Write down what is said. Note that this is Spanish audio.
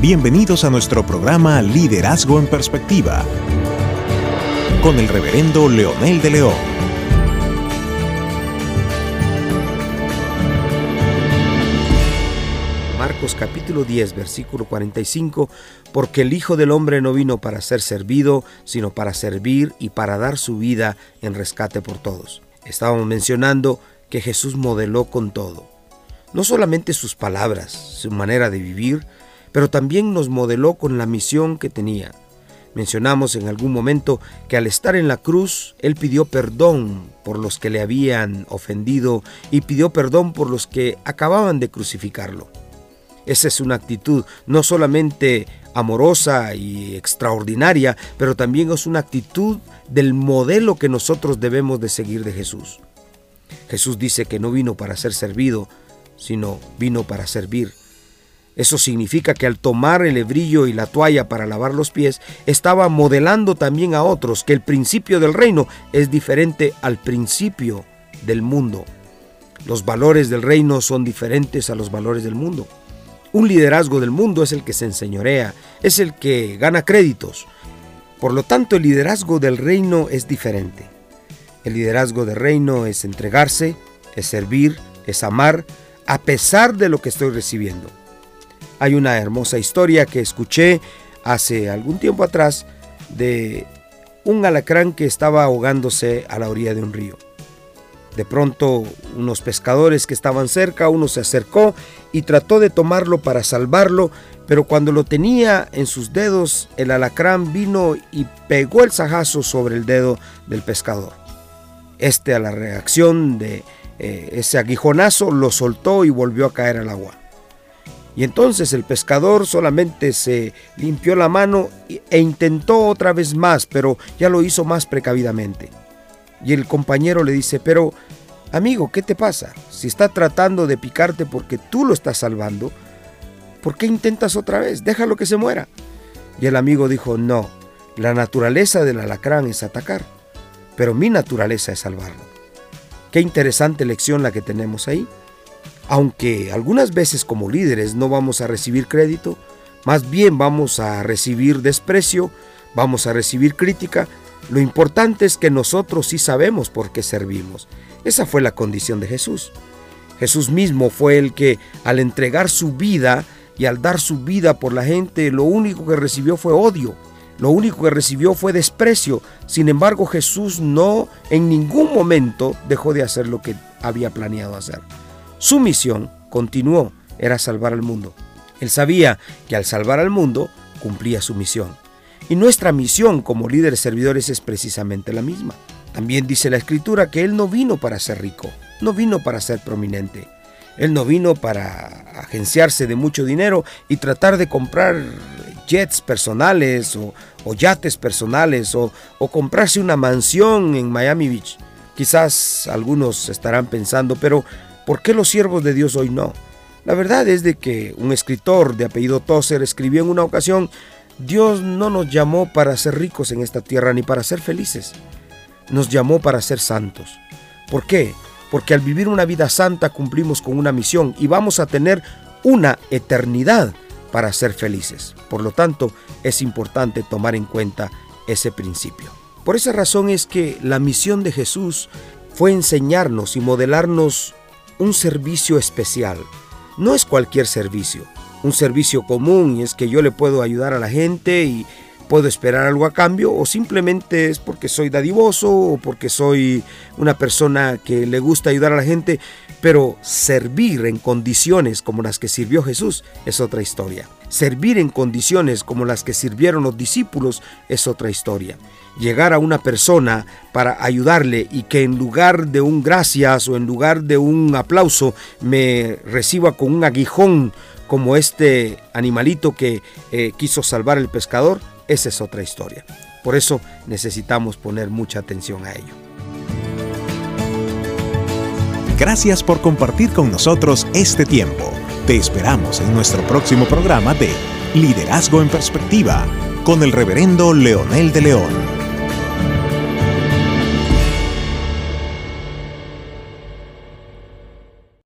Bienvenidos a nuestro programa Liderazgo en Perspectiva con el reverendo Leonel de León. Marcos capítulo 10, versículo 45, porque el Hijo del Hombre no vino para ser servido, sino para servir y para dar su vida en rescate por todos. Estábamos mencionando que Jesús modeló con todo. No solamente sus palabras, su manera de vivir, pero también nos modeló con la misión que tenía. Mencionamos en algún momento que al estar en la cruz, Él pidió perdón por los que le habían ofendido y pidió perdón por los que acababan de crucificarlo. Esa es una actitud no solamente amorosa y extraordinaria, pero también es una actitud del modelo que nosotros debemos de seguir de Jesús. Jesús dice que no vino para ser servido, sino vino para servir eso significa que al tomar el hebrillo y la toalla para lavar los pies, estaba modelando también a otros que el principio del reino es diferente al principio del mundo. Los valores del reino son diferentes a los valores del mundo. Un liderazgo del mundo es el que se enseñorea, es el que gana créditos. Por lo tanto, el liderazgo del reino es diferente. El liderazgo del reino es entregarse, es servir, es amar, a pesar de lo que estoy recibiendo. Hay una hermosa historia que escuché hace algún tiempo atrás de un alacrán que estaba ahogándose a la orilla de un río. De pronto unos pescadores que estaban cerca, uno se acercó y trató de tomarlo para salvarlo, pero cuando lo tenía en sus dedos, el alacrán vino y pegó el sajazo sobre el dedo del pescador. Este a la reacción de eh, ese aguijonazo lo soltó y volvió a caer al agua. Y entonces el pescador solamente se limpió la mano e intentó otra vez más, pero ya lo hizo más precavidamente. Y el compañero le dice, pero amigo, ¿qué te pasa? Si está tratando de picarte porque tú lo estás salvando, ¿por qué intentas otra vez? Déjalo que se muera. Y el amigo dijo, no, la naturaleza del alacrán es atacar, pero mi naturaleza es salvarlo. Qué interesante lección la que tenemos ahí. Aunque algunas veces como líderes no vamos a recibir crédito, más bien vamos a recibir desprecio, vamos a recibir crítica, lo importante es que nosotros sí sabemos por qué servimos. Esa fue la condición de Jesús. Jesús mismo fue el que al entregar su vida y al dar su vida por la gente, lo único que recibió fue odio. Lo único que recibió fue desprecio. Sin embargo, Jesús no en ningún momento dejó de hacer lo que había planeado hacer. Su misión, continuó, era salvar al mundo. Él sabía que al salvar al mundo cumplía su misión. Y nuestra misión como líderes servidores es precisamente la misma. También dice la escritura que Él no vino para ser rico, no vino para ser prominente. Él no vino para agenciarse de mucho dinero y tratar de comprar jets personales o, yates personales o, o comprarse una mansión en Miami Beach. Quizás algunos estarán pensando, pero ¿Por qué los siervos de Dios hoy no? La verdad es de que un escritor de apellido Tozer escribió en una ocasión, Dios no nos llamó para ser ricos en esta tierra ni para ser felices. Nos llamó para ser santos. ¿Por qué? Porque al vivir una vida santa cumplimos con una misión y vamos a tener una eternidad para ser felices. Por lo tanto, es importante tomar en cuenta ese principio. Por esa razón es que la misión de Jesús fue enseñarnos y modelarnos un servicio especial. No es cualquier servicio. Un servicio común es que yo le puedo ayudar a la gente y puedo esperar algo a cambio o simplemente es porque soy dadivoso o porque soy una persona que le gusta ayudar a la gente, pero servir en condiciones como las que sirvió Jesús es otra historia. Servir en condiciones como las que sirvieron los discípulos es otra historia llegar a una persona para ayudarle y que en lugar de un gracias o en lugar de un aplauso me reciba con un aguijón como este animalito que eh, quiso salvar el pescador, esa es otra historia. Por eso necesitamos poner mucha atención a ello. Gracias por compartir con nosotros este tiempo. Te esperamos en nuestro próximo programa de Liderazgo en Perspectiva con el reverendo Leonel de León.